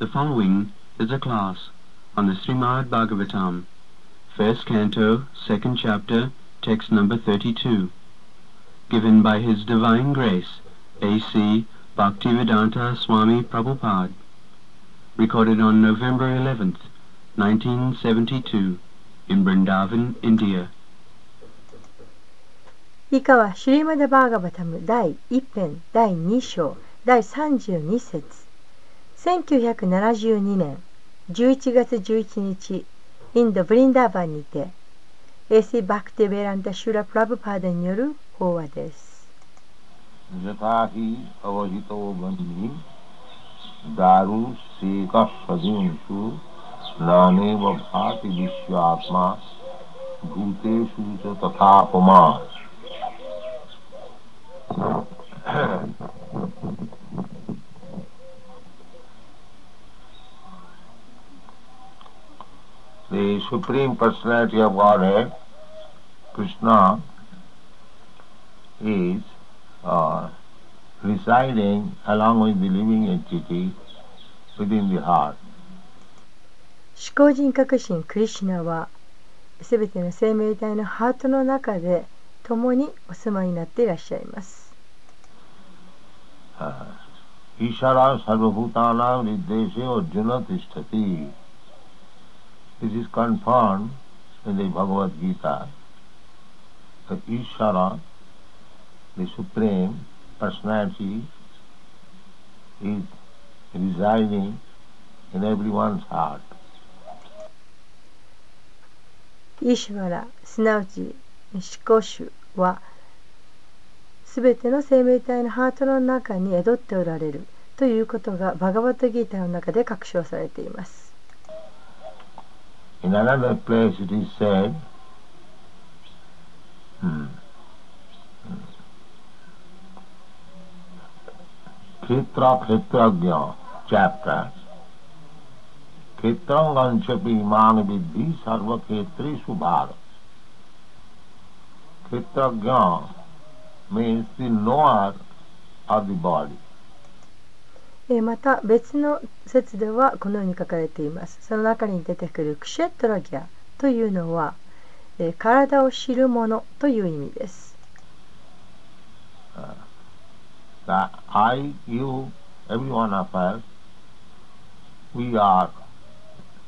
The following is a class on the Srimad Bhagavatam, first canto, second chapter, text number 32, given by His Divine Grace, A.C. Bhaktivedanta Swami Prabhupada, recorded on November 11th, 1972, in Vrindavan, India. 以下はシュリーマダ・バーガバタム第1編第2章第32節 1972年11月11日インド・ブリンダーバンにてエシ・バクティ・ベランダ・シュラ・プラブパーデによる法話です。the Supreme Personality of Godhead, Krishna, is uh, residing along with the living entity within the heart. 思考人格神クリシュナはすべての生命体のハートの中で共にお住まいになっていらっしゃいます。イシャラ・サルブタナ・リデシ・オ・ジュナ・ティスタティ This is confirmed in the Bhagavad Gita that Ishvara, the Supreme Personality, is residing in everyone's heart. イーシュワラすなわち思考主はすべての生命体のハートの中に宿っておられるということがバガバットギータの中で確証されています In another place it is said, hmm, Khetra Khetragya chapter, man vidhi sarva khetrishu bharat. Khetragya means the knower of the body. えーまた別の説ではこのように書かれています。その中に出てくるクシェトラギャというのは、えー体を知る者という意味です。That I, you, every one of us, we are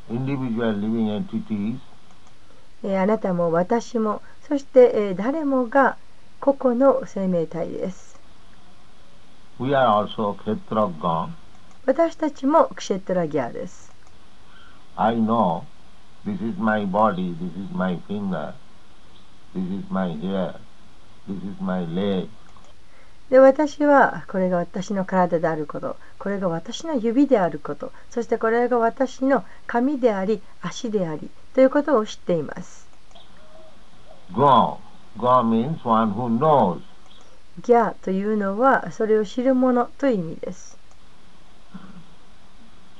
individual living entities. えーあなたも私もそして、えー誰もが個々の生命体です We are also Khetragya. 私たちもクシェトラギャです I know this is my body, this is my finger, this is my hair, this is my leg. で私はこれが私の体であることこれが私の指であることそしてこれが私の髪であり足でありということを知っています Ga. Ga means one who knows. ギャというのはそれを知る者という意味です。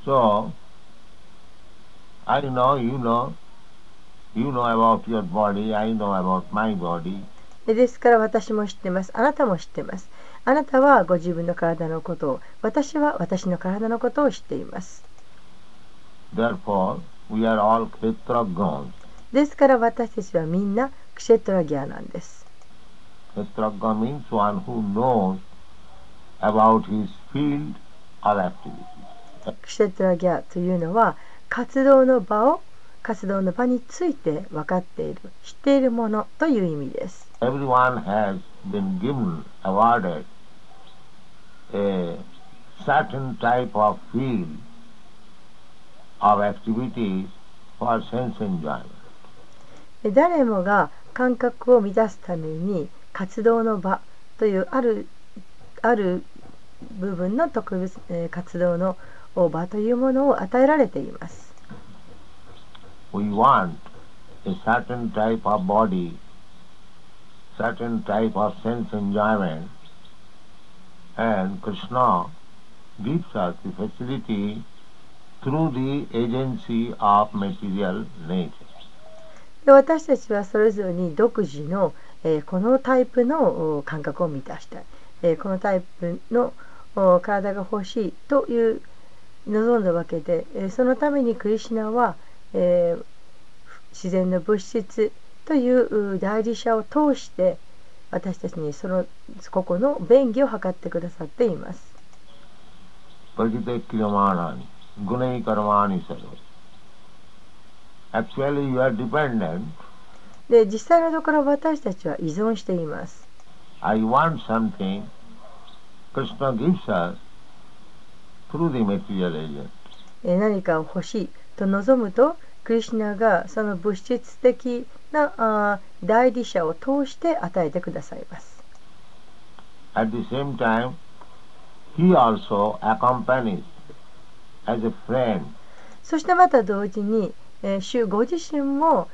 So, I know, you know, you know about your body, I know about my body. でですから私も知ってます。あなたも知ってます。あなたはご自分の体のことを私は私の体のことを知っています。Therefore, we are all. ですから私たちはみんなクシェトラギャなんです Khetragya means one who knows about his field of activity. クシェトラギャというのは活動の場を活動の場について分かっている知っているものという意味です Everyone has been given, awarded a certain type of field of activities for sense enjoyment. で誰もが感覚を満たすために活動の場というあるある部分の特別、えー活動の場というものを与えられています。We want a certain type of body, certain type of sense enjoyment, and Krishna gives us the facility through the agency of material nature. で私たちはそれぞれに独自の、えこのタイプの感覚を満たしたい、えこのタイプの体が欲しいという望んだわけで、えそのためにクリシナは、え自然の物質という代理者を通して私たちにその個々の便宜を図ってくださっています。Prajite Kriyamani, Gunai Karmani Sarva. Actually, you are dependent. で実際のところ私たちは依存しています。I want something. Krishna gives us through the material agent. えー何かを欲しいと望むとクリシュナがその物質的なあー代理者を通して与えてくださいます。At the same time, he also accompanies as a friend. そしてまた同時に、えー主ご自身も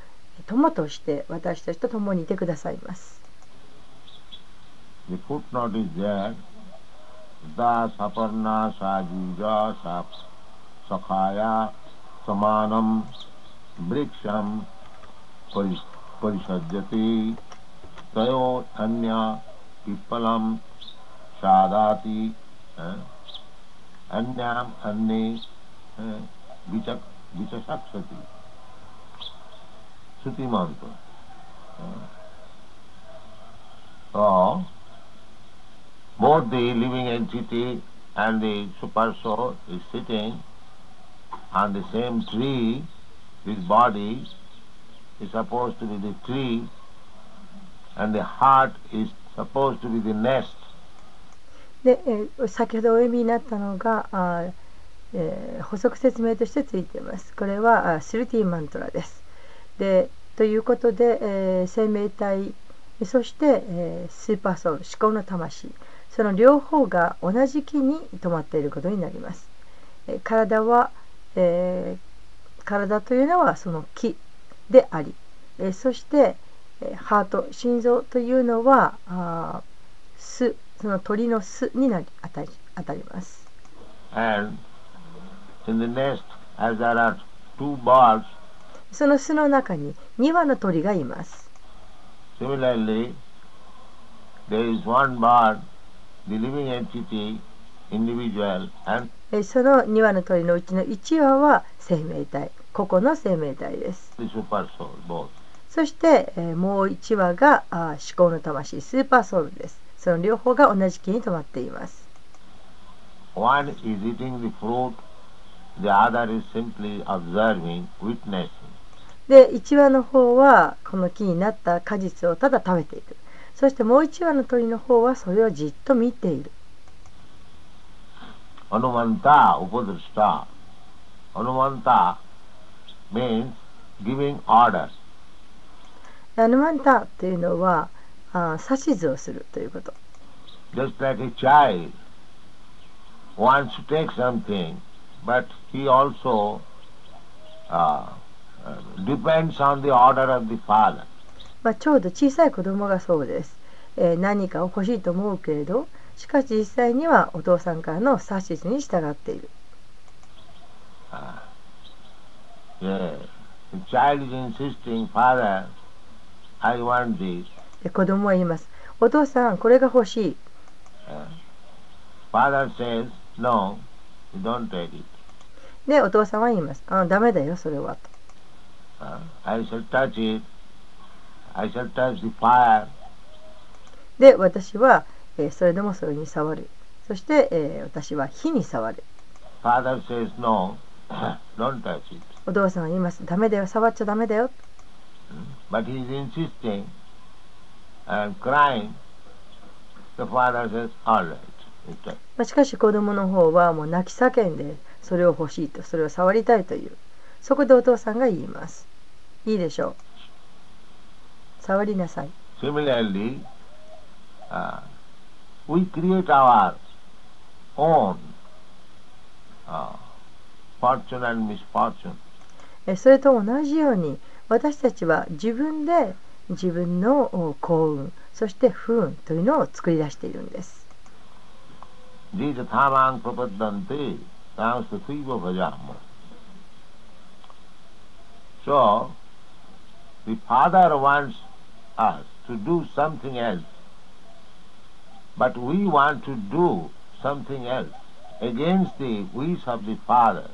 友として私たちと共にいてくださいます。Shruti mantra. Eh. So, both the living entity and the super soul is sitting on the same tree. This body is supposed to be the tree and the heart is supposed to be the nest. で、えー先ほどお読みになったのがあ、えー補足説明としてついています。これはあスルティマントラです。でということで、えー生命体そして、えースーパーソウル思考の魂その両方が同じ木に止まっていることになります。えー体は、え体というのはその木であり、えそして、えハート心臓というのはあ巣その鳥の巣になり当たり当たります。And in the nest, as there are two birds, その巣の中に2羽の鳥がいます。similarly, there is one bird, the living entity, individual, and えーその2羽の鳥のうちの1羽は生命体個々の生命体です。the super soul, both. そして、えーもう1羽があー思考の魂スーパーソウルです。その両方が同じ木に止まっています。One is eating the fruit, the other is simply observing, witnessing. で1羽の方はこの木になった果実をただ食べていくそしてもう1羽の鳥の方はそれをじっと見ている。ハノマンタ、オポデルスタ。ハノマンタ、means giving。ンタというのはあ指図をするということ。Just、まあちょうど小さい子供がそうです。え、何か欲しいと思うけれど、しかし実際にはお父さんからの指図に従っている。子供は言います。お父さん、これが欲しい。Uh, says, お父さんは言います。ダメだよ、それは。I shall touch it. I shall touch the fire. で私は、えーそれでもそれに触るそして、えー私は火に触る Father says, No, don't touch it. お父さんは言いますダメだよ触っちゃダメだよ But he is insisting and crying. The father says, All right. you take." まあ、しかし子供の方はもう泣き叫んでそれを欲しいとそれを触りたいというそこでお父さんが言いますいいでしょう。触りなさい。Similarly, uh, we create our own uh, fortune and misfortune. それと同じように私たちは自分で自分の幸運そして不運というのを作り出しているんです。So, the father wants us to do something else, but we want to do something else. against the wish of the father.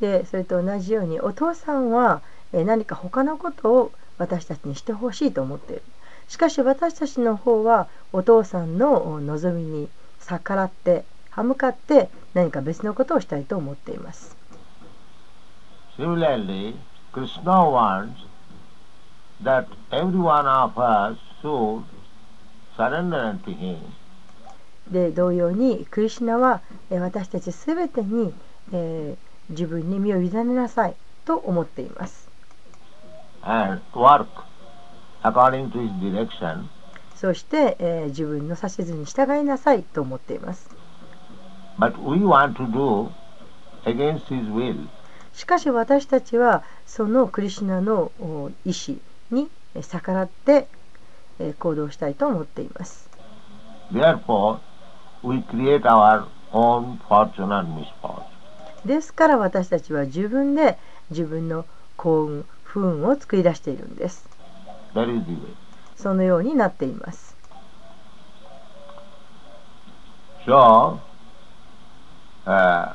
でそれと同じようにお父さんはえー何か他のことを私たちにしてほしいと思っているしかし私たちの方はお父さんのお望みに逆らって歯向かって何か別のことをしたいと思っています Similarly, Krishna wants で同様にクリシナは私たちすべてに、え、自分に身を委ねなさいと思っています。そして、え、自分の指図に従いなさいと思っています。しかし私たちはそのクリシナの意志にえー逆らってえー行動したいと思っています。Therefore, we create our own fortune and misfortune. ですから私たちは自分で自分の幸運、不運を作り出しているんです。That is the way. そのようになっています。So, uh,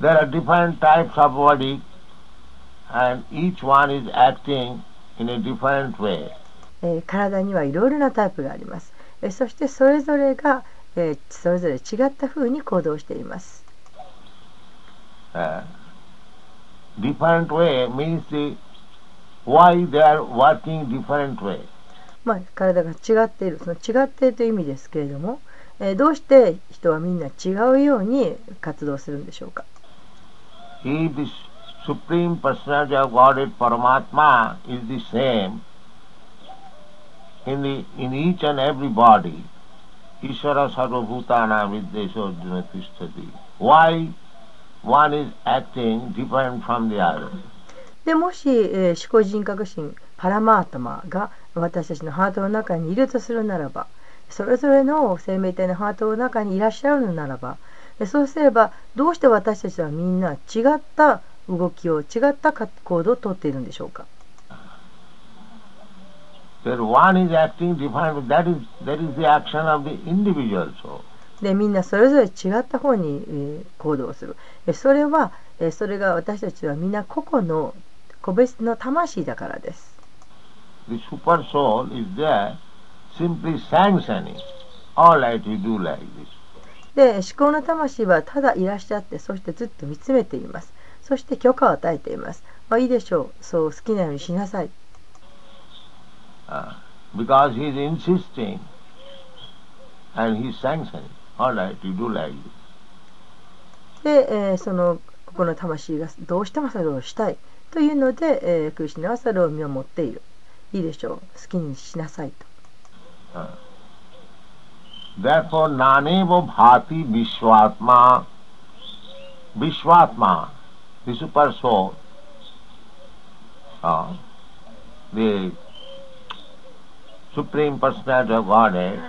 there are different types of body and each one is acting in a different way. えー体にはいろいろなタイプがあります。えーそしてそれぞれが、えーそれぞれ違った風に行動しています。Uh, different way means the, why they are working different way. まあ、体が違っているその違っているという意味ですけれども、えーどうして人はみんな違うように活動するんでしょうか？The Supreme Personality of Godhead Paramatma is the same in, the, in each and every body, Ishvara Sarvabhutana Viddesho Arjuna Tishtati. Why one is acting different from the other? でもし、えー思考人格心パラマータマが私たちのハートの中にいるとするならばそれぞれの生命体のハートの中にいらっしゃるのならばそうすればどうして私たちはみんな違った動きを違った行動をとっているんでしょうか？で、みんなそれぞれ違った方に行動する。それは、それが私たちはみんな個々の個別の魂だからです。で、思考の魂はただいらっしゃって、そしてずっと見つめています。そして許可を与えています。あ、いいでしょう。そう好きなようにしなさい。で、えー、そのこの魂がどうしてもそれをしたいというので、えー、クリシナはそれを身を持っている。いいでしょう。好きにしなさいと。Uh. Therefore, Nanevo Bhati super soul, uh, the Supreme Personality of Godhead,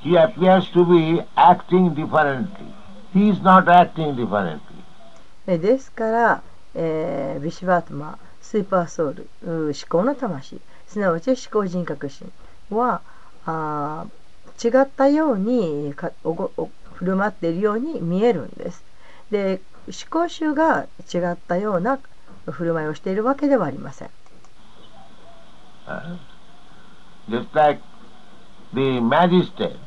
he appears to be acting differently. He is not acting differently. ですから、えービシュバートマスーパーソウル思考の魂すなわち思考人格心はあ違ったようにかおごお振る舞っているように見えるんですで思考集が違ったような振る舞いをしているわけではありません Uh, just like the magistrate.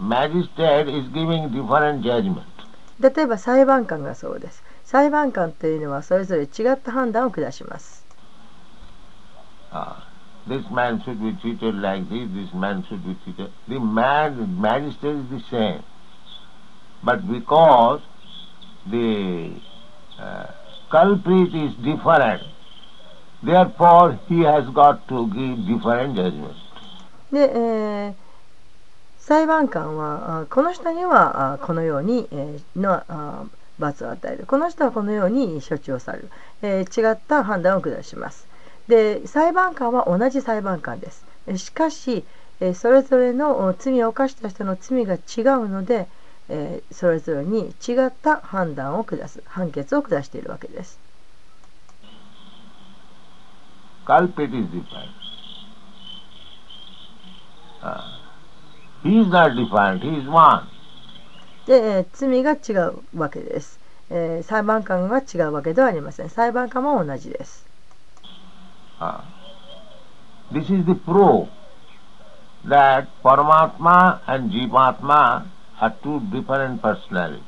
Magistrate is giving different judgment. 例えば裁判官がそうです裁判官というのはそれぞれ違った判断を下します Uh, this man should be treated like this, this man should be treated. The man, magistrate is the same. But because the uh, culprit is different, therefore he has got to give different judgment. で、えー裁判官はこの人にはこのように、えーの罰を与える。この人はこのように処置をされる、えー違った判断を下します。で裁判官は同じ裁判官です。しかし、えーそれぞれの罪を犯した人の罪が違うので、えー、それぞれに違った判断を下す判決を下しているわけです。で、えー、罪が違うわけです、えー。裁判官が違うわけではありません。裁判官も同じです。This is the proof that Paramatma and Jeevatma are two different personalities.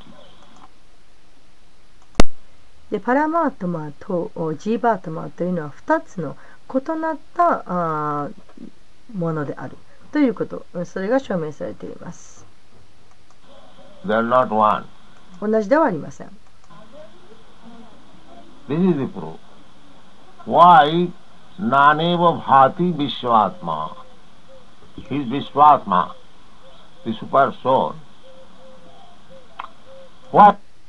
でパラマートマとおジーバートマというのは2つの異なったあーものであるということそれが証明されています They are not one. 同じではありません This is the proof. Why Naneva Bhati Vishwatma? He is Vishwatma, the super soul.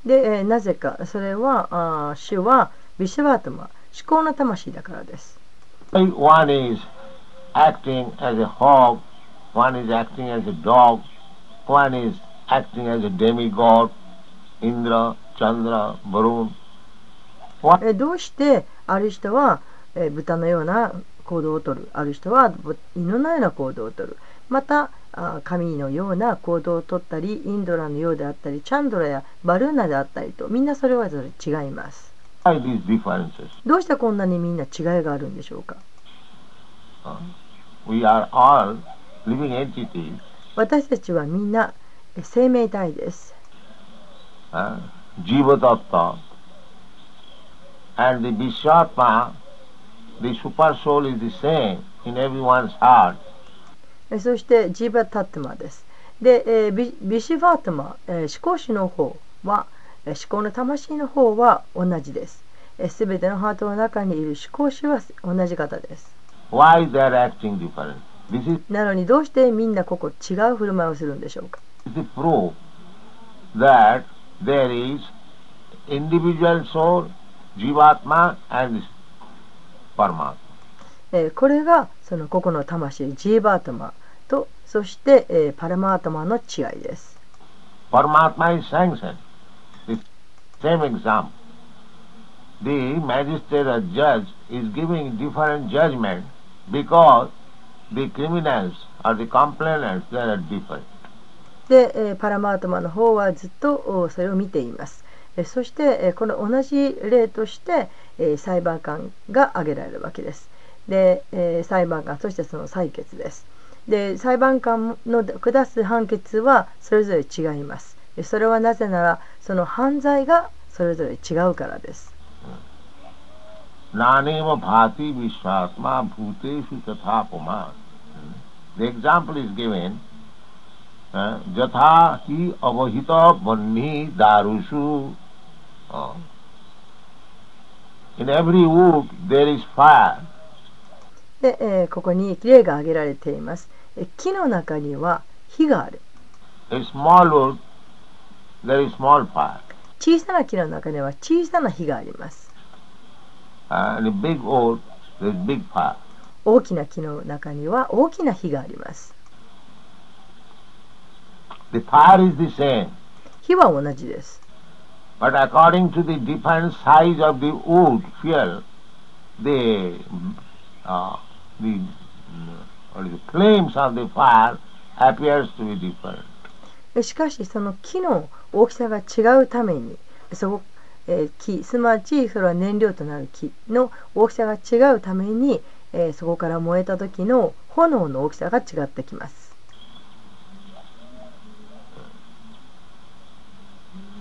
で、えーなぜかそれはあー主はビシュワートマ思考の魂だからです one is acting as a hog, one is acting as a dog, one is acting as a demigod, Indra, Chandra, Varun. えーどうしてある人は、えー豚のような行動をとるある人はぶ犬のような行動をとるまた神のような行動をとったりインドラのようであったりチャンドラやバルーナであったりとみんなそれはそれ違います。どうしてこんなにみんな違いがあるんでしょうか？私たちはみんな生命体です。ジーバタッタ and the ビシャータ the super soul is the same in everyone's heart. えそしてジーバタットマです。で、えービビシュバートマ、えー思考主の方は、えー思考の魂の方は同じです。すべてのハートの中にいる思考主は同じ方です。Why are acting different? This is なのにどうしてみんなここ違う振る舞いをするんでしょうか？The proof that there is individual soul, Jivatma and Paramatma. えーこれがその個々の魂ジーバートマとそして、えーパラマートマの違いです。Paramatma is sanctioned. The same example. The magistrate or judge is giving different judgment because the criminals or the complainants they are different. で、えーパラマートマの方はずっとおそれを見ています。えーそして、えーこの同じ例として、えー裁判官が挙げられるわけです。で、えー裁判官そしてその採決です。で裁判官の下す判決はそれぞれ違います。えそれはなぜならその犯罪がそれぞれ違うからです。Naneva bhati vishwatma bhuteshu tatha puman. The example is given. uh, hi avahita vanni darushu. Uh, In every wood there is fire. で、えーここに例が挙げられています。え木の中には火がある。A small wood, there is small fire. 小さな木の中には小さな火があります。Big wood, there is big fire. 大きな木の中には大きな火があります。火は同じです。but according to the different size of the wood fuel, the uh, the しかしその木の大きさが違うためにそこ、えー、木すまちそれは燃料となる木の大きさが違うために、えー、そこから燃えた時の炎の大きさが違ってきます。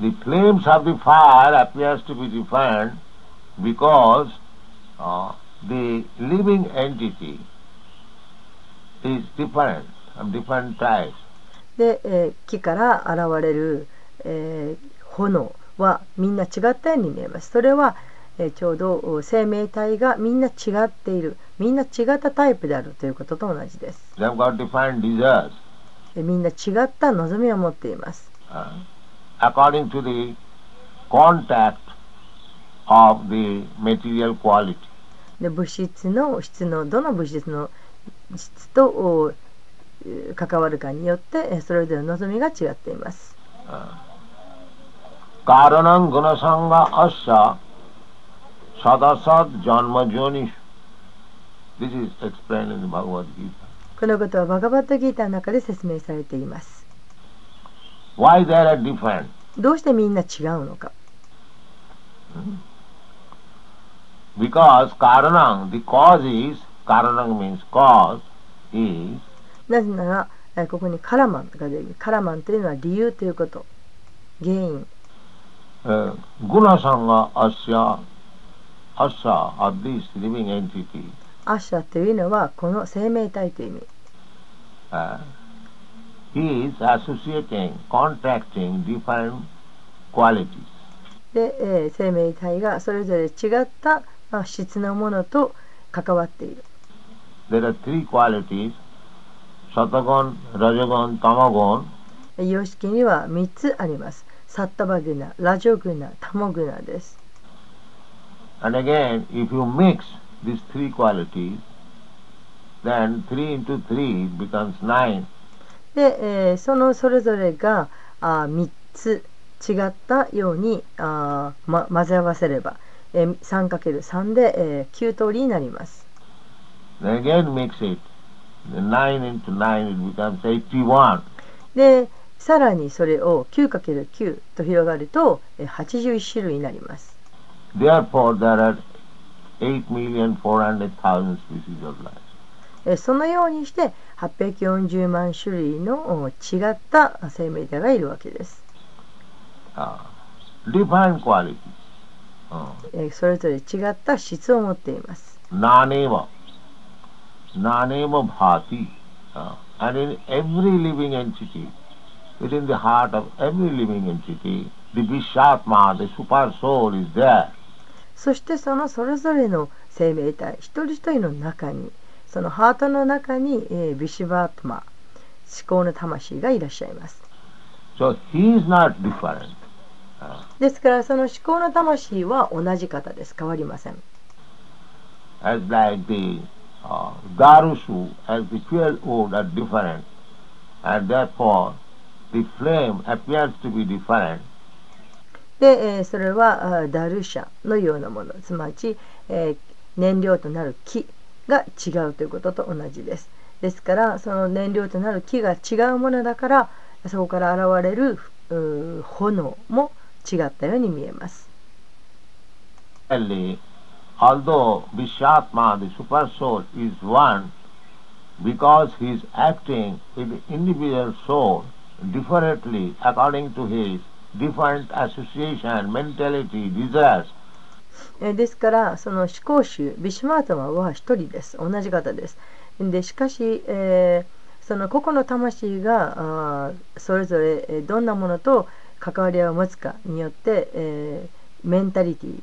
The claims of the fire appears to be different because uh, the living entity different different. で、えー木から現れる、えー炎はみんな違ったように見えます。それは、えーちょうどお生命体がみんな違っているみんな違ったタイプであるということと同じです。みんな違った望みを持っています。uh, according to the contact of the material quality. で物質の質のどの物質の質と関わるかによってえーそれぞれの望みが違っています。This is explained in the Bhagavad Gita. このことはバガバットギーターの中で説明されています。Why they are different? どうしてみんな違うのか Because Karanam, the cause is, カラナ means cause なぜなら、え、ここにカラマンが出る。カラマンというのは理由ということ。原因。えー、グナさんがアッシャー、アッシャー、アッディス、リビングエンテティ。アッシャーというのはこの生命体という意味。えー He is associating, contracting で、え、生命体がそれぞれ違った、あ、質のものと関わっている。There are three qualities, Satagon, Rajagon, Tamagon. 様式には3つありますサッタバグナラジョグナタモグナです And again, if you mix these three qualities, then 3 into 3 becomes 9. で、えーそのそれぞれがあ3つ違ったようにあー、ま、混ぜ合わせれば、えー 3×3 で、えー9通りになります again mix it. The 9 into 9 it becomes 81. でさらにそれを 9×9 と広がるとえー81種類になります Therefore, there are 8,400,000 species of life. えーそのようにして840万種類のお違った生命体がいるわけです、Uh, different qualities. Uh, えーそれぞれ違った質を持っています naneva. Naneva bhati. Uh, and in every living entity, within the heart of every living entity, the Vishatma, the super soul is there. そしてそのそれぞれの生命体一人一人の中にそのハートの中に、えービシュバートマ思考の魂がいらっしゃいます So he is not different. Uh, ですからその思考の魂は同じ方です変わりません as like the uh, Darusu, as the fuel wood are different, and therefore the flame appears to be different. で、えーそれはダルシャのようなもの。すなわち、えー燃料となる木が違うということと同じです。ですからその燃料となる木が違うものだからそこから現れる炎も違ったように見えます。Similarly, although Vishatma, the super soul, is one, because he is acting with the individual soul differently according to his different association, mentality, desires, えですからその思考集ビシュマートマは一人です同じ方ですでしかし、えーその個々の魂があそれぞれえどんなものと関わりを持つかによって、えーメンタリティ、ー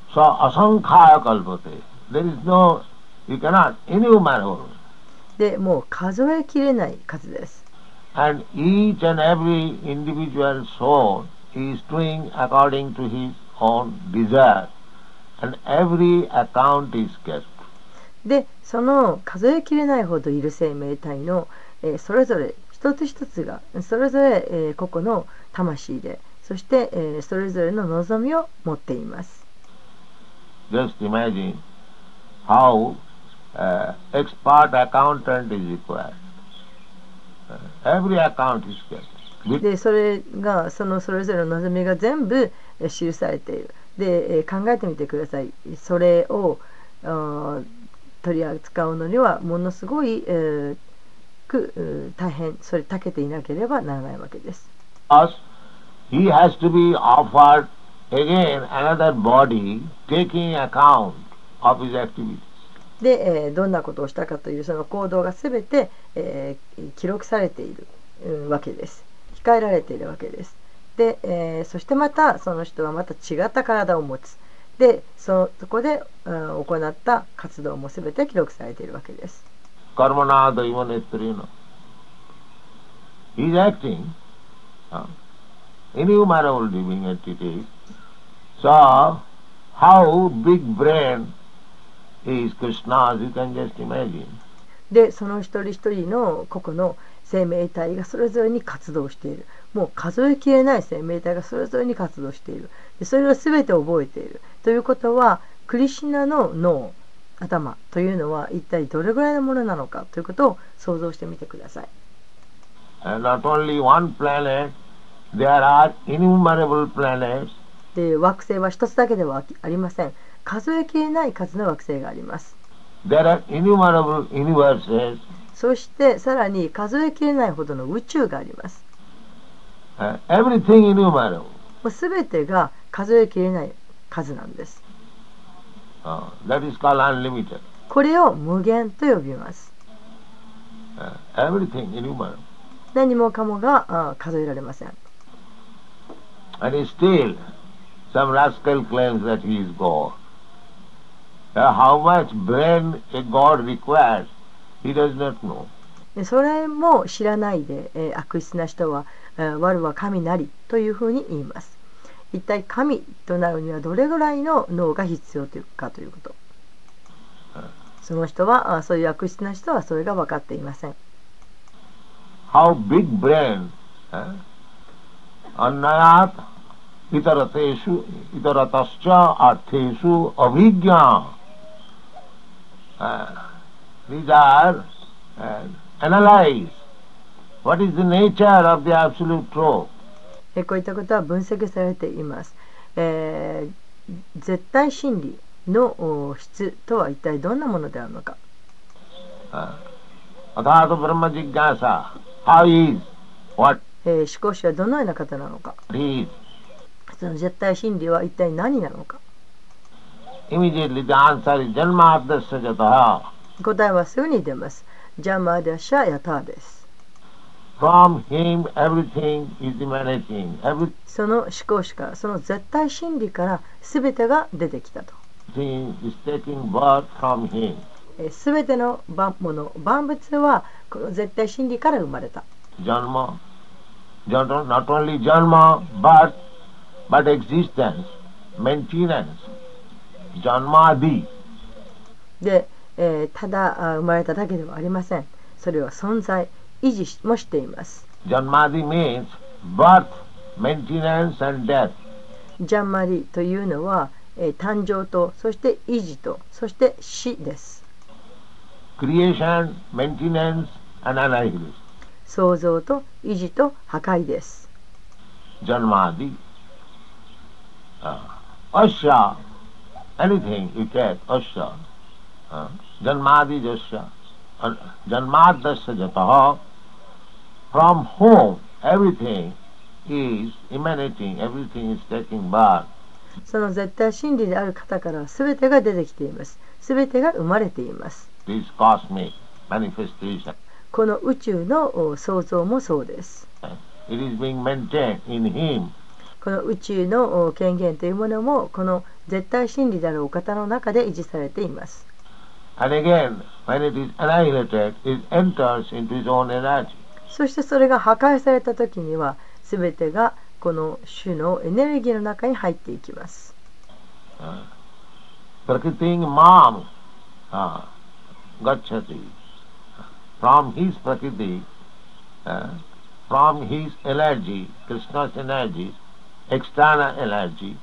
so asankhaya kalpate. There is no, you cannot enumerate. でもう数えきれない数です And each and every individual soul is doing according to his own desire. And every account is kept. でその数えきれないほどいる生命体の、えーそれぞれ一つ一つがそれぞれ、えー個々の魂でそして、えーそれぞれの望みを持っています Just imagine how uh, expert accountant is required. Uh, every account is kept. でそれがそのそれぞれの望みが全部、えー記されているで、えー考えてみてくださいそれを取り扱うのにはものすごい、えーく大変それ長けていなければならないわけです us, he has to be offered で、え、どんなことをしたかというその行動がすべて、え、記録されている、うん、わけです。控えられているわけです。で、え、そしてまたその人はまた違った体を持つ。で、そ,そこで、うん、行った活動もすべて記録されているわけです。カルマナード・イモネットリーノ。He's acting、uh, inhumanable living attitude. So, how big brain is Krishna's, you can just imagine. でその一人一人の個々の生命体がそれぞれに活動している。もう数えきれない生命体がそれぞれに活動している。でそれを全て覚えている。ということはクリシナの脳頭というのは一体どれぐらいのものなのかということを想像してみてください。And not only one planet, there are innumerable planets で惑星は一つだけではありません。数えきれない数の惑星があります。そしてさらに数えきれないほどの宇宙があります、uh, もう全てが数えきれない数なんです、これを無限と呼びます、何もかもが、uh, 数えられません。Some rascal claims that he is God. Uh, how much brain a God requires, he does not know. でそれも知らないで、えー悪質な人は、えー我は神なりというふうに言います一体神となるにはどれぐらいの脳が必要というかということその人はあそういう悪質な人はそれが分かっていません How big brain? Uh, Annayat itarateshu itaratascha artheshu avijñā. Uh, these are uh, what is the nature of the absolute truth. えーこういったことは分析されています、えー絶対真理のお質とは一体どんなものであるのか Uh, Athato Brahma Jigyasa. How is? What えー思考主はどのような方なのか is? の絶対真理は一体何なのか答えはすぐに出ます。ジャマーダシャヤタです。From him, everything is emanating. その思考しか、その絶対真理から全てが出てきたと。すべての万物,万物はこの絶対真理から生まれた。ジャンマ、ジ、ジャンマ、but but existence, maintenance. Janmadi. で、えーただあ生まれただけではありませんそれは存在維持もしています Janmadi means birth, maintenance and death. ジャンマリというのは、えー誕生とそして維持とそして死です Creation, maintenance and annihilation. 創造と維持と破壊です Janmadi. Uh, asya, anything you take, asya. Uh, janmadi jasya. Uh, janmadasya jataha. From whom everything is emanating, everything is taking birth. その絶対真理である方から全てが出てきています全てが生まれています This cosmic manifestation. この宇宙のお創造もそうです It is being maintained in him. この宇宙の権限というものもこの絶対真理であるお方の中で維持されています。そしてそれが破壊された時には全てがこの種のエネルギーの中に入っていきます。External energy,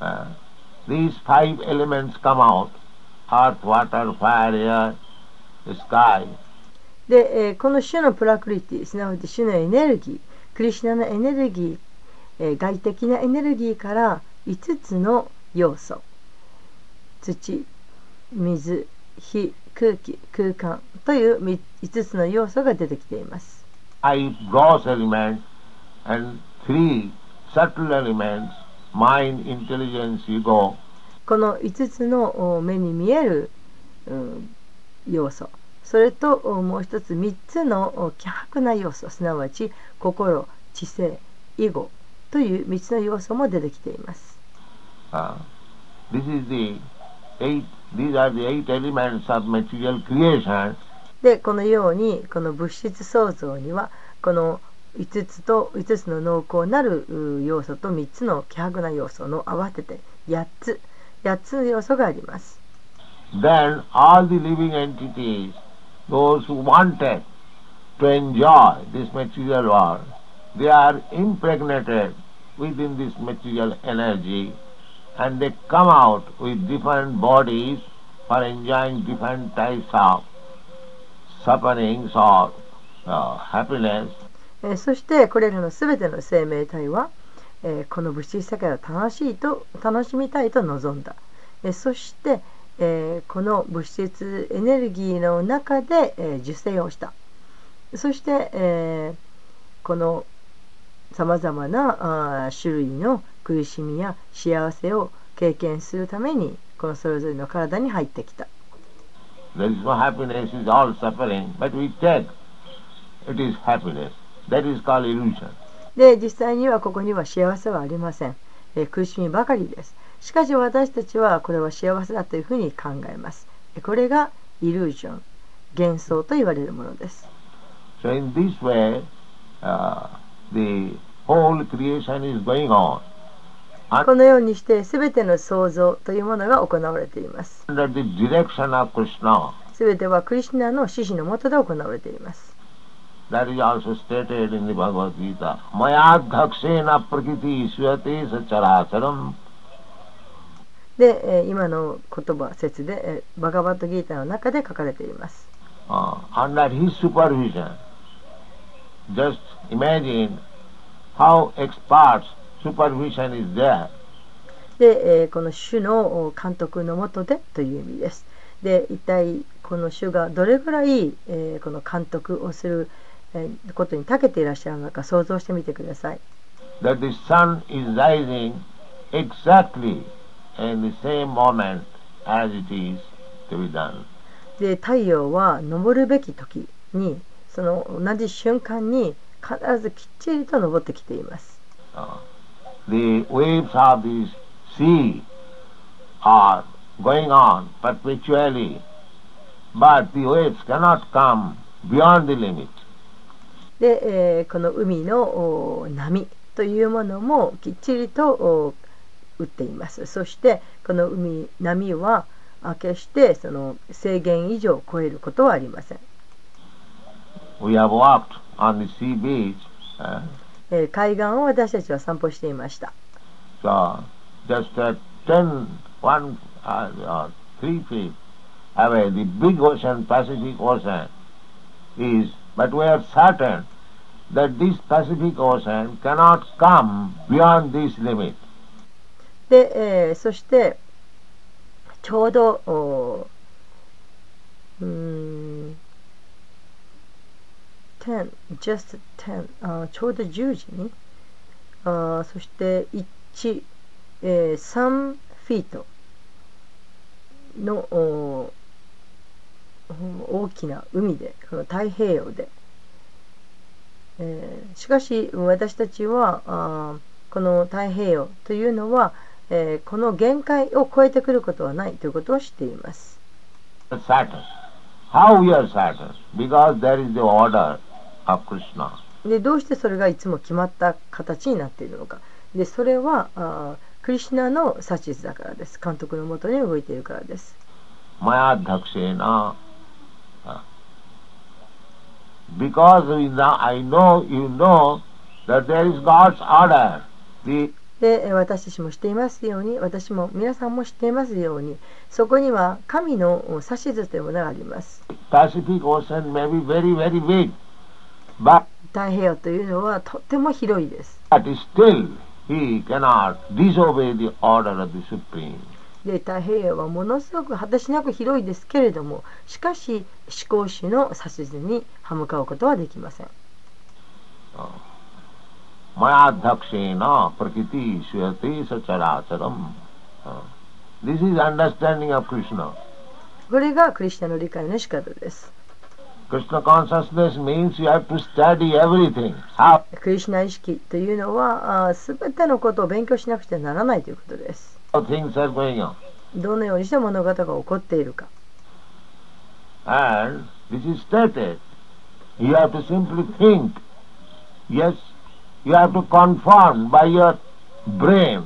uh, these five elements come out, earth, water, fire, air, sky. で、えーこの種のプラクリティすなわち種のエネルギークリシュナのエネルギー、えー外的なエネルギーから5つの要素土水火空気空間という5つの要素が出てきています five gross elements and three subtle elements, mind, スイゴこの5つの目に見える要素。それともう一つ3つの希薄な要素。すなわち心知性囲碁という3つの要素も出てきています。でこのようにこの物質創造にはこの「5つと5つの濃厚なる要素と3つの希薄な要素の合わせて8つ8つの要素があります then all the living entities, those who wanted to enjoy this material world, they are impregnated within this material energy and they come out with different bodies for enjoying different types of sufferings or uh, happiness. えーそしてこれらのすべての生命体は、えーこの物質世界を楽しいと楽しみたいと望んだ、えーそして、えーこの物質エネルギーの中で、えー受精をした。そして、えーこのさまざまなあ種類の苦しみや幸せを経験するためにこのそれぞれの体に入ってきた。There is no happiness, it is all suffering, but we take it is happiness. で実際にはここには幸せはありません、えー苦しみばかりです。しかし私たちはこれは幸せだというふうに考えます。えーこれがイリュージョン幻想と言われるものです。So in this way, uh, the whole creation is going on. このようにして全ての創造というものが行われています。Krishna. 全てはクリシュナの指示のもとで行われています That is also stated in the Bhagavad Gita. Mayadhaksena prakriti swate sacharacharam. で、えー今の言葉説で、えーバガバットギーターの中で書かれています Uh, under his supervision. Just imagine how expert supervision is there. で、えーこの主のお監督のもとでという意味です。で、一体この主がどれぐらい、えーこの監督をする、えーことに長けていらっしゃるのか想像してみてください。That the sun is rising exactly in the same moment as it is to be done. で、太陽は昇るべき時に、その同じ瞬間に必ずきっちりと昇ってきています。Uh, the waves of the sea are going on perpetually, but the waves cannot come beyond the limit. で、えーこの海のお波というものもきっちりとお打っています。そしてこの海波はあ決してその制限以上を超えることはありません。We have walked on the sea beach, uh, えー海岸を私たちは散歩していました。so just uh, 10, one, uh, uh, three feet away, the big ocean, Pacific Ocean, is, but we are certain that this Pacific Ocean cannot come beyond this limit. で、えーそしてちょうどおうーん10 just 10あーちょうど10時にあーそして1、えー3フィートのお 大きな海でこの太平洋で、えーしかし私たちはあーこの太平洋というのは、えーこの限界を超えてくることはないということを知っています。Certain. How we are certain? Because there is the order of Krishna. でどうしてそれがいつも決まった形になっているのか。でそれはあークリシュナの指図だからです。監督のもとに動いているからです。Mayadhakshena. Uh, Because we know, I know, you know that there is God's order. The でえー私たちも知っていますように私も皆さんも知っていますようにそこには神のお指図というものがあります。Pacific Ocean may be very, very big, but, 太平洋というのはとっても広いです。but still he cannot disobey the order of the Supreme. で太平洋はものすごく果てしなく広いですけれどもしかし思考主の指図に歯向かうことはできません。これがクリスナの理解の仕方です。クリスナ意識というのはすべてのことを勉強しなくてはならないということです。どのようにして物事が起こっているか。And this is stated. You have to simply think Yes, you have to conform by your brain.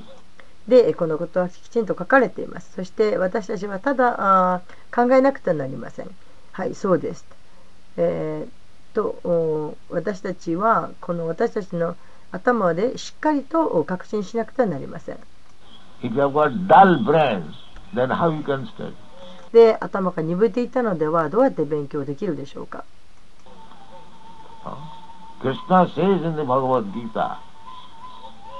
でえこのことはきちんと書かれていますそして私たちはただあー考えなくてはなりませんはいそうですえーとお私たちはこの私たちの頭でしっかりとお確信しなくてはなりません If you have got dull brain, then how you can study? で頭が鈍っていたのではどうやって勉強できるでしょうか Krishna says in the Bhagavad Gita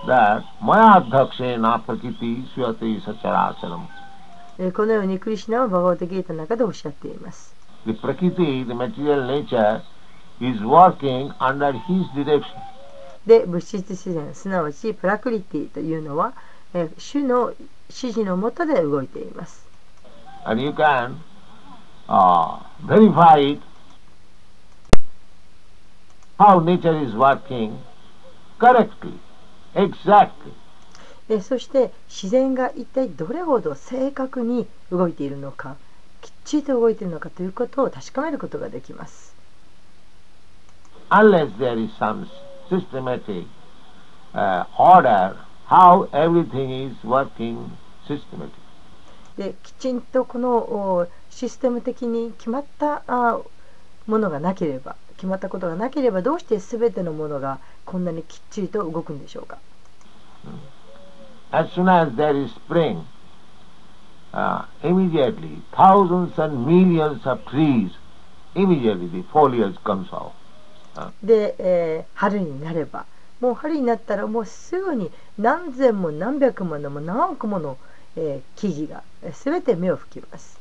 that Mayadhakshena prakriti swati sacharacharam. えーこのようにクリシュナはバガワタギータの中でおっしゃっています The prakriti, the material nature, is working under his direction. で物質自然すなわちプラクリティというのは、えー主の指示のもとで動いています And you can uh, verify it how nature is working correctly, exactly. えーそして自然が一体どれほど正確に動いているのかきっちりと動いているのかということを確かめることができます Unless there is some systematic uh, order how everything is working systematically. できちんとこのおシステム的に決まったあものがなければ決まったことがなければどうして全てのものがこんなにきっちりと動くんでしょうか As soon as there is spring, uh, immediately thousands and millions of trees, immediately the foliage comes out. で、えー春になればもう春になったらもうすぐに何千も何百ものも何億もの、えー、木々が全て目を吹きます。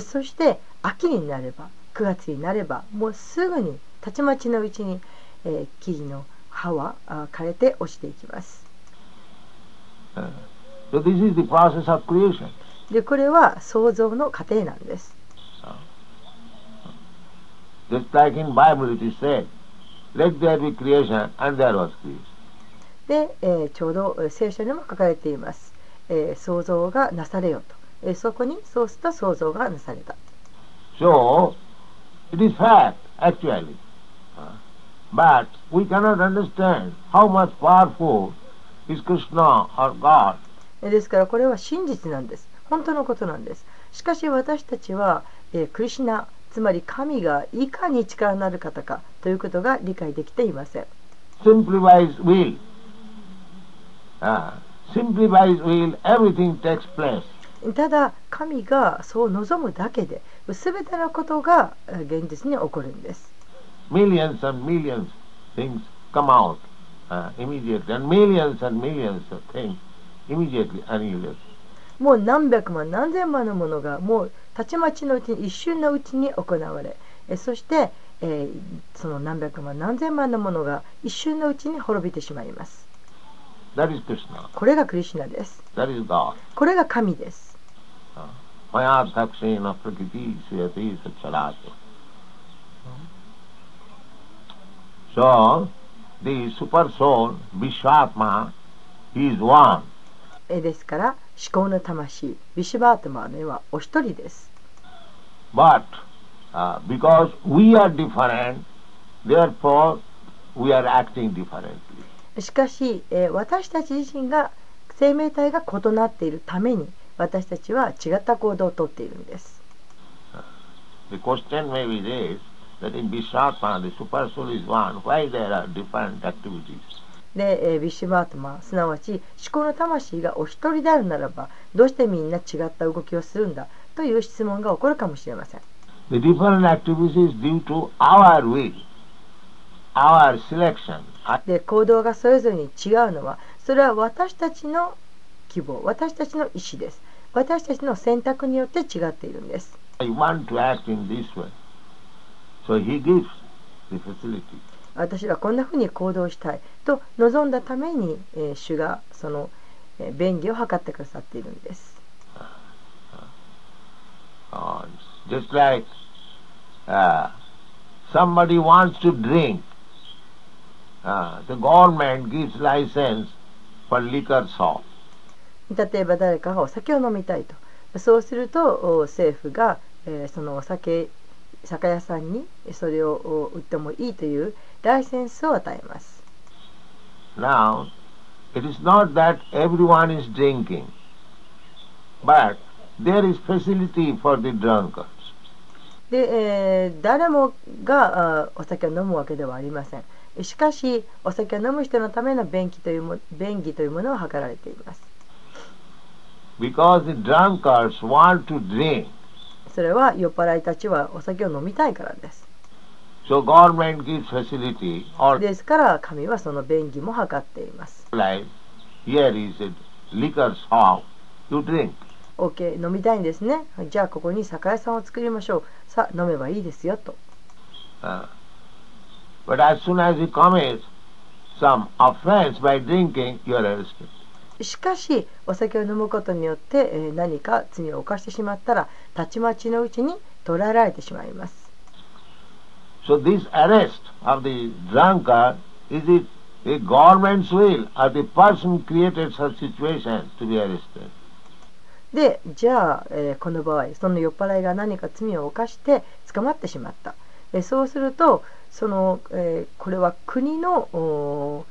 そして秋になれば9月になればもうすぐにたちまちのうちに、えー、木々の葉は枯れて落ちていきます。でこれは想像の過程なんです。で、えー、ちょうど聖書にも書かれています。えー、創造がなされよと、えー。そこにそうした想像がなされた。So, ですからこれは真実なんです。本当のことなんですしかし私たちは、えークリシュナつまり神がいかに力のある方かということが理解できていません Simply by His will. Uh, simply by His will, everything takes place. ただ神がそう望むだけで全てのことがえー現実に起こるんです Millions and millions things come out uh, immediately, and millions and millions of things immediately annihilate. もう何百万何千万のものがもうたちまちのうちに一瞬のうちに行われえそして、え、その何百万何千万のものが一瞬のうちに滅びてしまいます。これがクリシナです。これが神です。Uh, ですから、思考の魂ビシュバートマーのはお一人です But uh, because we are different, therefore we are acting differently. しかし、えー私たち自身が生命体が異なっているために私たちは違った行動をとっているんです The question may be this, that in Vishwatma, the super soul is one, why there are different activities? で、えービシュバートマーすなわち思考の魂がお一人であるならばどうしてみんな違った動きをするんだという質問が起こるかもしれません The different activities due to our will, our selection. で行動がそれぞれに違うのはそれは私たちの希望私たちの意思です私たちの選択によって違っているんです I want to act in this way. So he gives the facility. 私はこんなふうに行動したいと望んだために、えー主がその、えー便宜を図ってくださっているんです Uh, just like uh, somebody wants to drink, uh, the government gives license for liquor shop. 例えば誰かがお酒を飲みたいとそうするとお政府が、えーそのお酒酒屋さんにそれをお売ってもいいというライセンスを与えます。Now, it is not that everyone is drinking, but there is facility for the drunkards. で、えー誰もがあお酒を飲むわけではありません。しかし、お酒を飲む人のための便器というも便宜というものを図られています。Because the drunkards want to drink, それは酔っ払いたちはお酒を飲みたいからです。ですから神はその便宜も図っています。OK、飲みたいんですね。じゃあここに酒屋さんを作りましょう。さあ、飲めばいいですよと。しかし、お酒を飲むことによって、え、何か罪を犯してしまったら、たちまちのうちに捕らえられてしまいます。So this arrest of the drunkard, is it a government's will or the person created such situation to be arrested? で、じゃあ、えーこの場合、その酔っ払いが何か罪を犯して捕まってしまった。えーそうすると、その、えーこれは国のお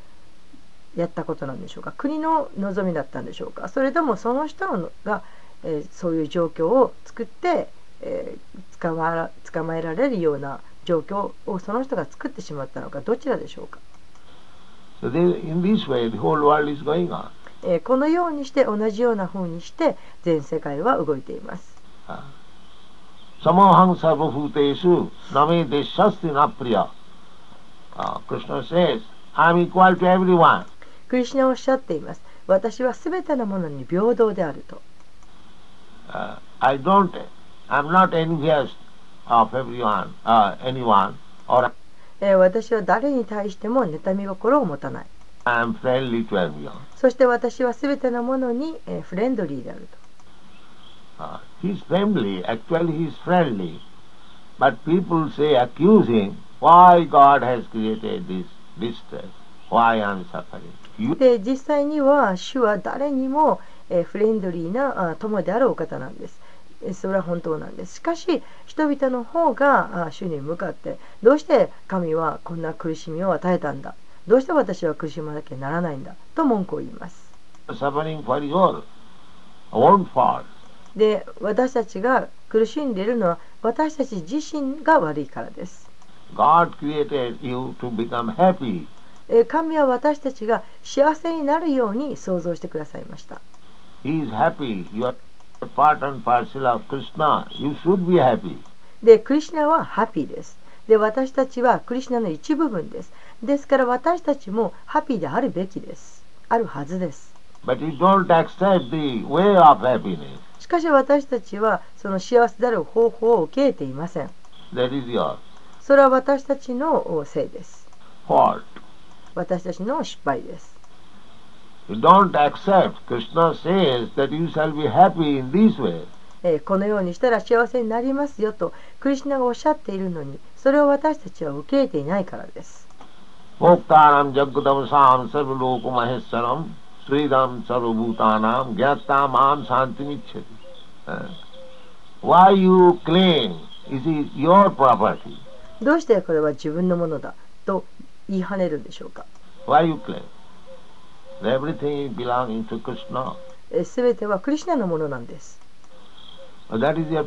やったことなんでしょうか？国の望みだったんでしょうか？それともその人のが、えーそういう状況を作って、えー捕ま捕まえられるような状況をその人が作ってしまったのかどちらでしょうか、え、このようにして同じようなふうにして全世界は動いています。クリスナ says, おっしゃっています。私はすべてのものに平等であると。of 私は誰に対しても妬み心を持たない。そして私は全てのものに、え、フレンドリーであると。で実際には主は誰にもフレンドリーな友であるお方なんです。えーそれは本当なんです。しかし、人々の方があ主に向かって、どうして神はこんな苦しみを与えたんだ？どうして私は苦しまなきゃならないんだ？と文句を言います。で私たちが苦しんでいるのは私たち自身が悪いからです。God created you to become happy. えー神は私たちが幸せになるように創造してくださいました。で、クリュナはハッピーです。で、私たちはクリュナの一部分です。ですから私たちもハッピーであるべきです。あるはずです。しかし私たちはその幸せである方法を受け入れていません。それは私たちのせいです。私たちの失敗です。don't accept. ですねえ、このようにしたら幸せになりますよとクリスナがおっしゃっているのにそれを私たちは受け入れていないからです。どうしてこれは自分のものだと言い放ねるんでしょうか？すべてはクリシナのものなんです。That is your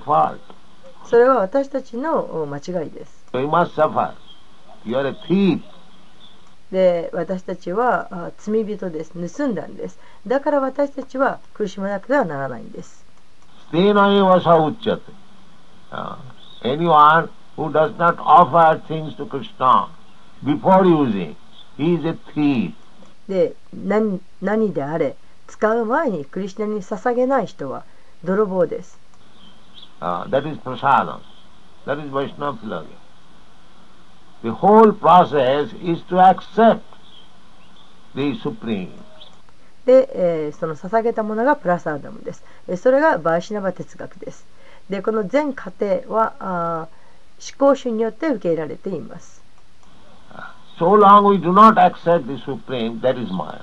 それは私たちの間違いです。So、you must suffer. You are a thief. で私たちは罪人です。盗んだんです。だから私たちは苦しまなくてはならないんです。Before using, he is a thief. で何何であれ使う前にクリシュナに捧げない人は泥棒です。Uh, that is prasadam. That is Vaishnava philosophy. The whole process is to accept the Supreme. で、えーその捧げたものがプラサーダムです。えーそれがバイシナバ哲学です。で、この全過程は思考主によって受け入れられています。So long we do not accept the Supreme, that is Maya.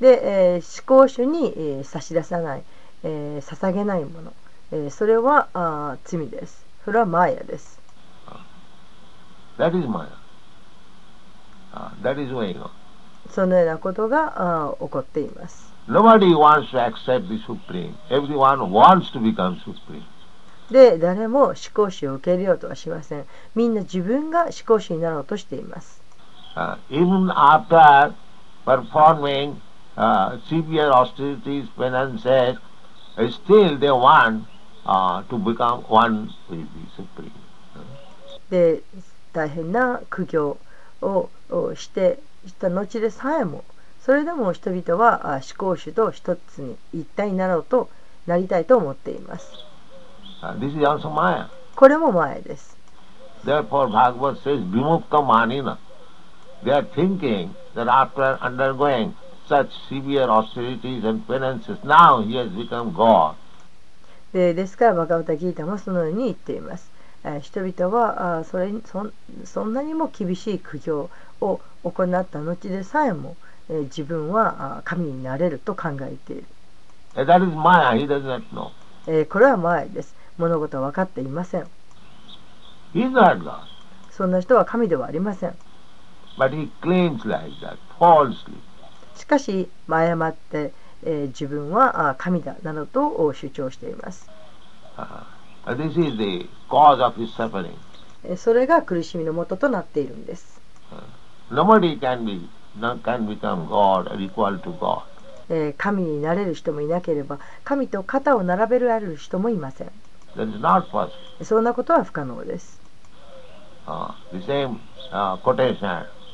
で、えー思考主に、えー差し出さない、えー捧げないもの、えーそれはあー罪です。それはマーヤです。That is Maya. Uh, that is going on. そのようなことがあー起こっています。Nobody wants to accept the Supreme. Everyone wants to become Supreme. で、誰も思考主を受け入れようとはしません。みんな自分が思考主になろうとしています。Uh, even after performing uh, severe austerities, penances, uh, still they want uh, to become one with the Supreme. で、大変な苦行ををしてした後でさえも、それでも人々はあ思考主と一つに一体になろうとなりたいと思っています。Uh, this is also Maya. これも前です。Therefore, Bhagavad says, Vimukta Manina. They are thinking that after undergoing such severe austerities and penances, now he has become God. でですからバガバタギータもそのように言っています。えー人々はあーそれにそんそんなにも厳しい苦行を行った後でさえも、えー自分はあー神になれると考えている。That is Maya, he does not know. えーこれは前です。物事は分かっていません。He is not God. そんな人は神ではありません。しかし、誤って、え、自分は神だなどと主張しています。それが苦しみのもととなっているんです。神になれる人もいなければ、神と肩を並べられる人もいません。そんなことは不可能です。Uh, the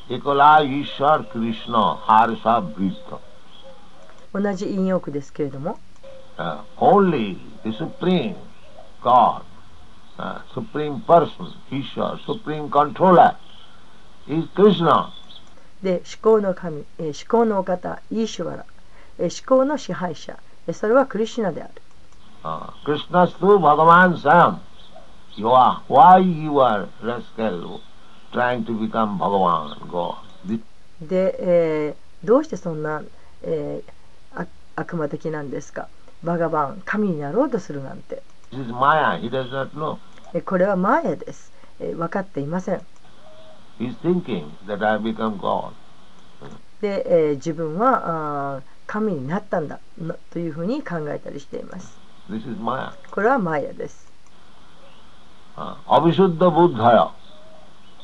Ekola Ishwar Krishna Harsa Bhita. 同じ引用句ですけれども、Uh, only the Supreme God, uh, Supreme Person, Ishwar, Supreme Controller is Krishna. で、思考の神、えー思考のお方、イーシュワラ、えー思考の支配者、えーそれはクリシュナである。Uh, Krishna Stu Bhagavan Sam. You are, why you are rascal で、えー、どうしてそんな、えー、悪魔的なんですか？バガバン、神になろうとするなんて。これはマヤです。え、分かっていません。で、えー、自分はあ神になったんだというふうに考えたりしています。これはマヤです。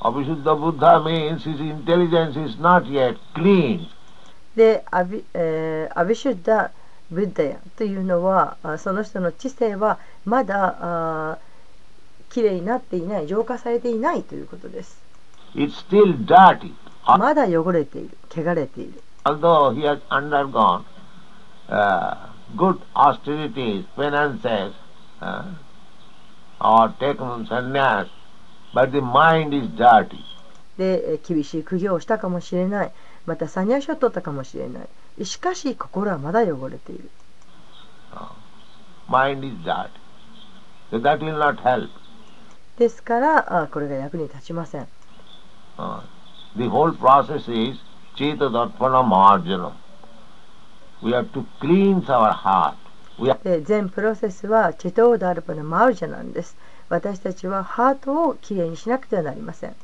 Avisuddha Buddha means his intelligence is not yet clean. でアビ,、えーアビシュッダ・ブッダヤというのはあその人の知性はまだあきれいになっていない浄化されていないということです。It's still dirty. まだ汚れている汚れている Although he has undergone uh, good austerities, penances, uh, or taken sannyas, but the mind is dirty. でえー厳しい苦行をしたかもしれないまたサニャシを取ったかもしれないしかし心はまだ汚れている Mind is dirty. So that will not help. ですからあこれが役に立ちません Uh, the whole process is Cheta Darpana Marjanam. We have to cleanse our heart. 全プロセスはチェトーダルパのマウジャなんです私たちはハートをきれいにしなくてはなりません.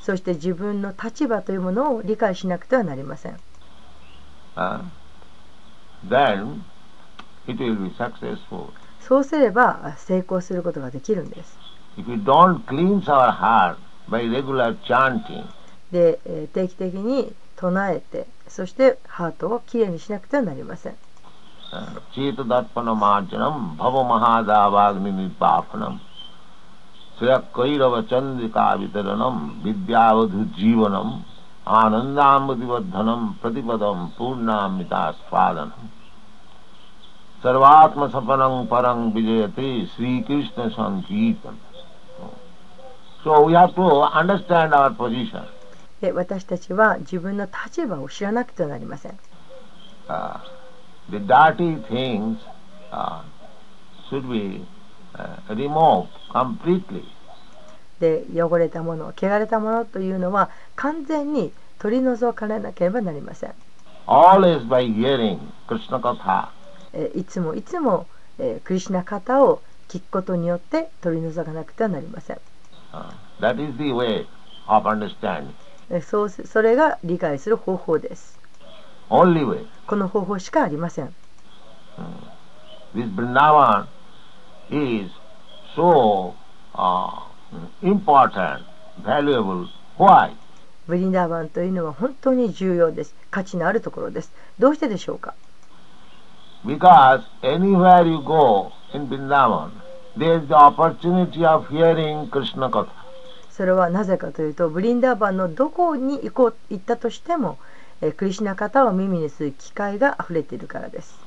そして自分の立場というものを理解しなくてはなりません Uh, then it will be successful. そうすれば成功することができるんです If we don't cleanse our heart by regular chanting, で、えー定期的に唱えてそしてハートをきれいにしなくてはなりません uh, Cheta Darpana Marjanam, Bhava Mahadavagni Nipapanam, Suyakairava Chandrika Vitaranam, Vidyavadhu Jivanam, Anandamudivadhanam, Pratipadam, Purnamita Swadanam. सर्वात्म सपनं परं विजयते श्री कृष्ण संकीर्तन so we have to understand our position で私たちは自分の立場を知らなくてはなりません uh, the dirty things uh, should be uh, removed completely で汚れたもの汚れたものというのは完全に取り除かれなければなりません always by hearing krishna katha えーいつもいつも、えークリシュナ方を聞くことによって取り除かなくてはなりません。Uh, that is the way of understanding. えーそうすそれが理解する方法です。この方法しかありません。ブリンダーバンというのは本当に重要です。価値のあるところです。どうしてでしょうか？それはなぜかというと、ブリンダーバンのどこに行,こう行ったとしても、クリシナ方を耳にする機会があふれているからです。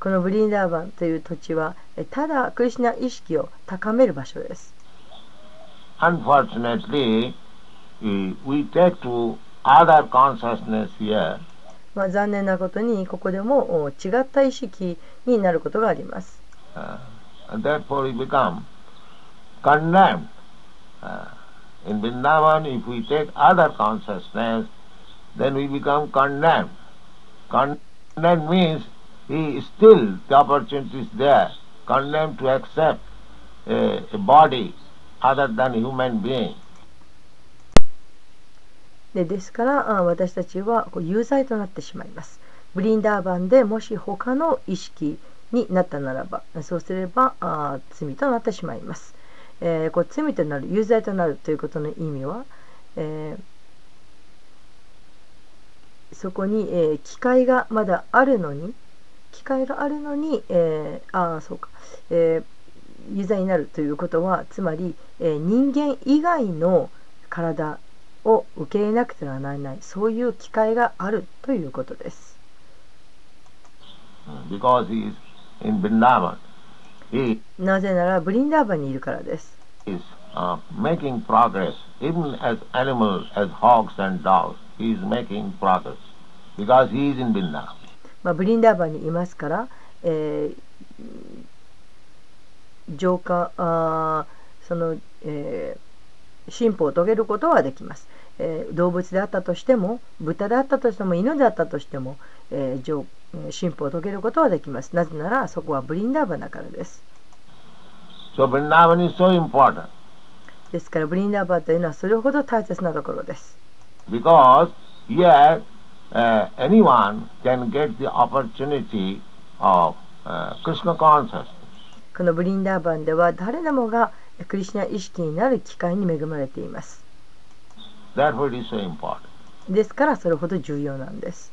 このブリンダーバンという土地はただクリシナ意識を高める場所です。まあ残念なことにここでも違った意識になることがあります。And therefore we become condemned. Uh, in Vrindavan, if we take other consciousness, then we become condemned. Condemned means he still the opportunity is there. Condemned to accept a, a body other than human being. でですからあ私たちはこう有罪となってしまいます。ブリンダーバンでもし他の意識になったならばそうすればあ罪となってしまいます。えーこう罪となる有罪となるということの意味は、えーそこに、えー機会がまだあるのに機会があるのに、えーああそうか、えー有罪になるということはつまり、えー人間以外の体を受け入れなくてはならないそういう機会があるということです。Because he is なぜならブリンダーバンにいるからです。ブリンダーバンにいますから、えー、浄化あその、えー、進歩を遂げることはできます、えー。動物であったとしても、豚であったとしても、犬であったとしても、えー、浄化神父を解けることはできます。なぜならそこはブリンダーバだからです。ですからブリンダーバナというのはそれほど大切なところです。このブリンダーバンでは誰でもがクリスナ意識になる機会に恵まれています。ですからそれほど重要なんです。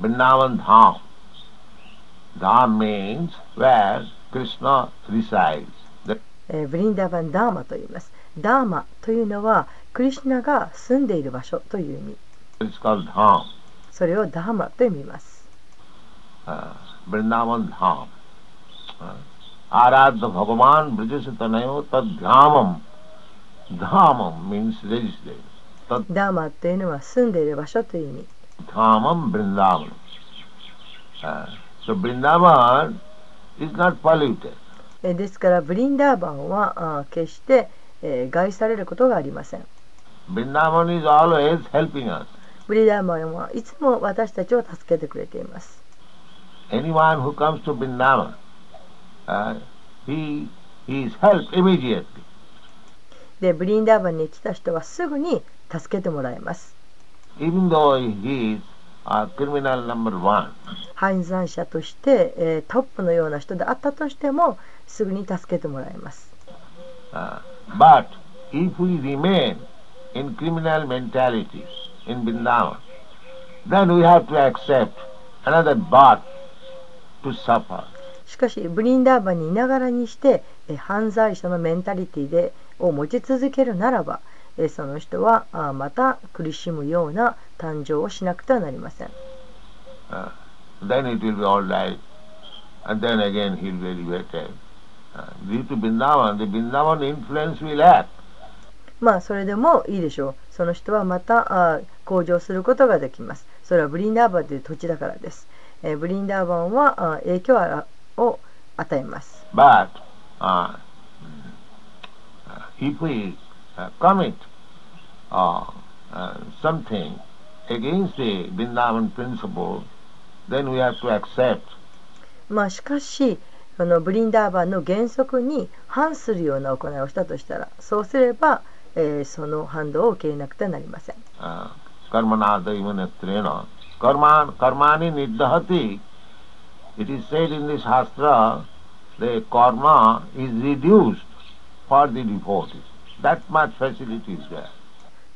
Vrindavan Dham. Dham means where ええー、ブリンダーバンダーマと言います。ダーマというのは、クリシナが住んでいる場所という意味。それをダーマと読みます。ブリンダーバンダーマ。アラッ・マン・ダーマン。ダーマン。ダーマというのは住んでいる場所という意味。कामम वृंदावन सो ですからブリンダーバンは決して害されることがありません。ブリンダーバンはいつも私たちを助けてくれています。で、ブリンダーバンに来た人はすぐに助けてもらいます。Even though he is a criminal number one. 犯罪者として、えー、トップのような人であったとしてもすぐに助けてもらいます。しかし、ブリンダーバにいながらにして、えー、犯罪者のメンタリティでを持ち続けるならば、その人はまた苦しむような誕生をしなくてはなりません。まあそれでもいいでしょう。その人はまた向上することができます。それはブリンダーバンという土地だからです。ブリンダーバンは影響を与えます。Uh, commit uh, uh, something against the Vrindavan principle, then we have to accept まあしかしそのブリンダーバンの原則に反するような行いをしたとしたらそうすれば、えーその反動を受け入れなくてはなりません uh, karmanadaivanetrena. Karma, karmani niddhati. It is said in the Shastra, the karma is reduced for the devotees. That much facility is there.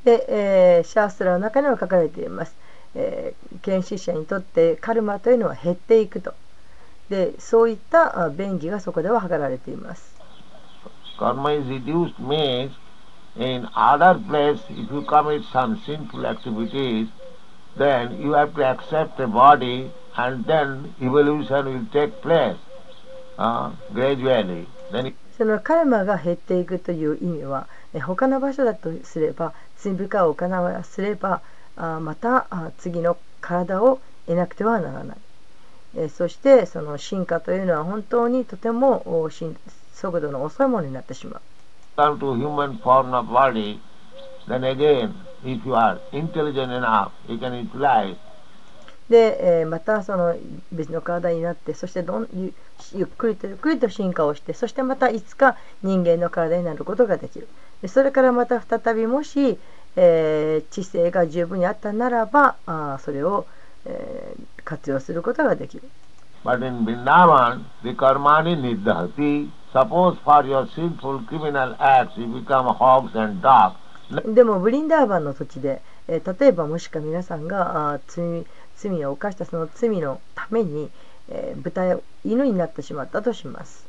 で、えーシャーストラの中には書かれています、えー検視者にとってカルマというのは減っていくとでそういったあ便宜がそこでは図られています Karma is reduced means in other place if you commit some sinful activities, then you have to accept a body and then evolution will take place uh, gradually. Then そのカルマが減っていくという意味はえ他の場所だとすれば罪深いを行いをすればあまたあ次の体を得なくてはならない。えそしてその進化というのは本当にとてもお進速度の遅いものになってしまう。Come to human form of body, then again, if you are intelligent enough, you can utilize で、えーまたその別の体になってそしてどんゆゆっくりとゆっくりと進化をしてそしてまたいつか人間の体になることができるでそれからまた再びもし、えー知性が十分にあったならばあーそれを、えー活用することができる But in Vrindavan, the karmani niddhati. Suppose for your sinful criminal acts you become hogs and dogs. でもブリンダーバンの土地で、えー例えばもしか皆さんがあー罪罪を犯したその罪のために、えー、豚や犬になってしまったとします。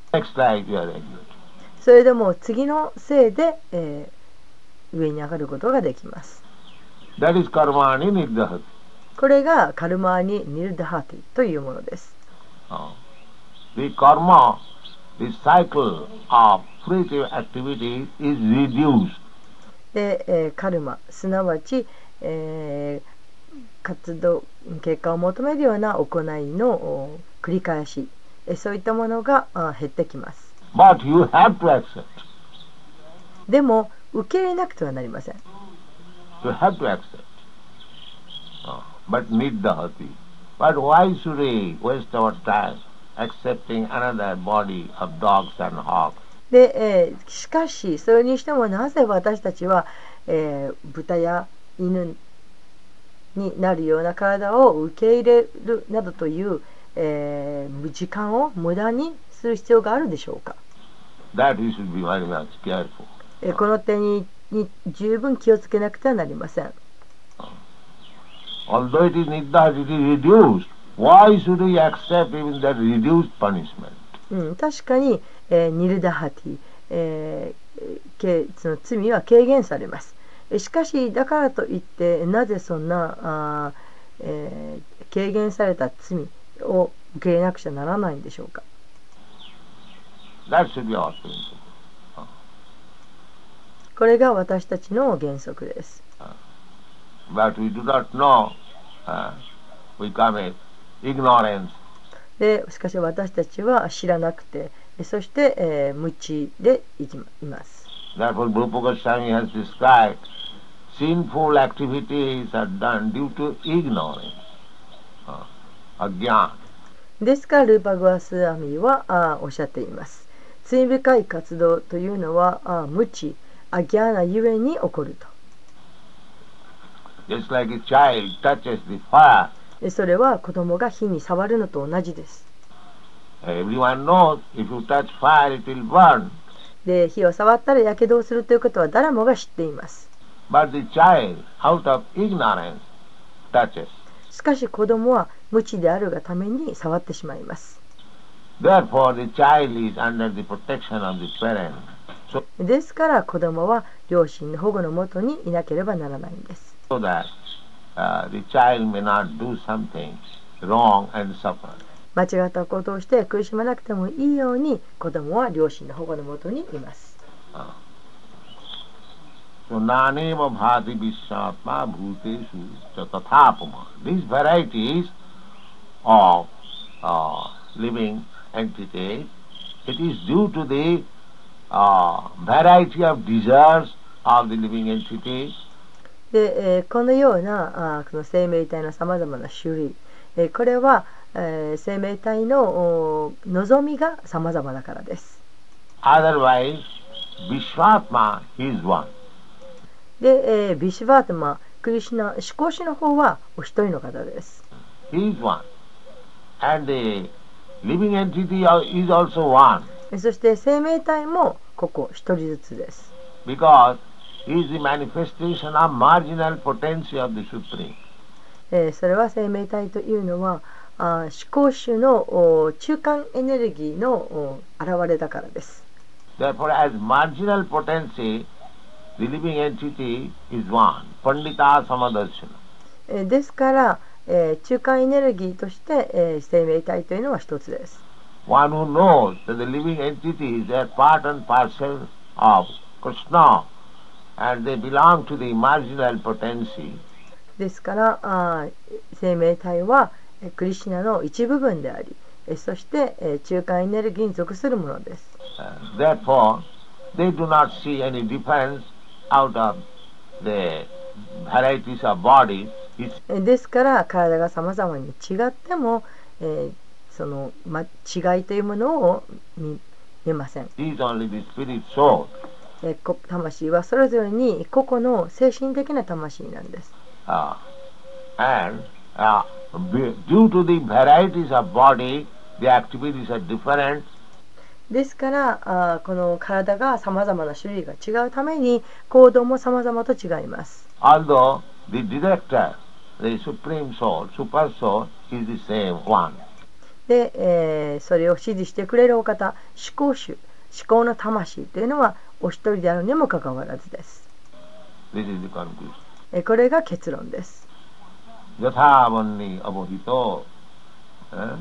それでも次のせいで、えー、上に上がることができます。これがカルマーニ・ニルダハティというものです。Uh, the karma, the cycle of で、えー、カルマ、すなわち、えー、活動結果を求めるような行いの繰り返しそういったものが減ってきます。でも受け入れなくてはなりません。で、え、しかしそれにしてもなぜ私たちは、え、豚や犬になるような体を受け入れるなどという、えー、時間を無駄にする必要があるでしょうか？えこの点に,に十分気をつけなくてはなりません。確かに、え、ニルダハティ、えー、その罪は軽減されます。えしかしだからといってなぜそんなあー、えー軽減された罪を受け入れなくちゃならないんでしょうか？That should be our principle. これが私たちの原則です。But we do not know. Uh, we commit ignorance. でしかし私たちは知らなくてえそして、えー無知でいきます。Therefore, Rupa Goswami has described sinful activities are done due to ignorance, uh, ajnana. ですからルーパ・グアスアミはあーおっしゃっています。罪深い活動というのはあー無知、アギャーナゆえに起こると。Just like a child touches the fire, でそれは子供が火に触るのと同じです。everyone knows if you touch fire it will burn. で火を触ったらやけどをするということは誰もが知っています。しかし子供は無知であるがために触ってしまいます。ですから子供は両親の保護のもとにいなければならないんです。間違った行動をして苦しまなくてもいいように子供は両親の保護のもにいます。このようなあこの生命体のさまざまな種類、え、これは生命体の望みが様々だからです。で、えー、ビシュバートマ、クリシナ、思考師の方はお一人の方です。そして生命体もここ一人ずつです。それは生命体というのは、思考主のお中間エネルギーのお現れだからです。Therefore, as marginal potency, the living entity is one. Pandita Samadarshana. えーですから、えー中間エネルギーとして、えー生命体というのは一つです。One who knows that the living entities are part and parcel of Krishna and they belong to the marginal potency. ですからあー生命体はえークリシナの一部分でありそして中間エネルギーに属するものです。ですから体がさまざまに違っても、え、その違いというものを見,見ません。魂はそれぞれに個々の精神的な魂なんです。Uh, あ due to the varieties of body, the activities are different. ですからあーこの体がさまざまな種類が違うために行動もさまざまと違います。Although the director, the supreme soul, super soul, is the same one. で、えーそれを指示してくれるお方思考主思考の魂というのはお一人であるにもかかわらずです。This is the conclusion. えーこれが結論です。यथा वन्नी अवहितो eh?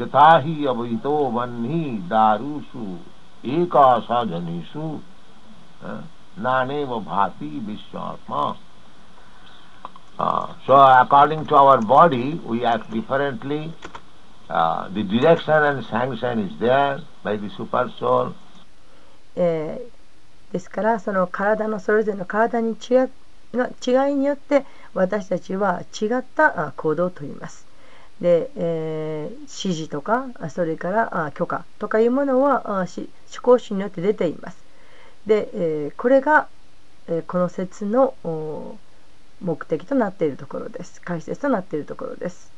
यथा ही अवहितो वन्नी दारुषु एका साधनेषु eh? नानेव भाति विश्वात्मा Uh, so according to our body, we act differently. Uh, the direction and sanction is there by the super soul. えーですからその体のそれぞれの体に違い の違いによって私たちは違ったあ行動をとります。で、えー指示とかあそれからあ許可とかいうものは思考主によって出ています。で、えーこれが、えーこの説のお目的となっているところです。解説となっているところです。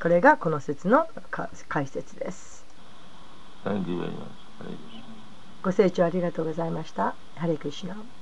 これがこの説のか解説です。ご清聴ありがとうございました。ハレクリシナ。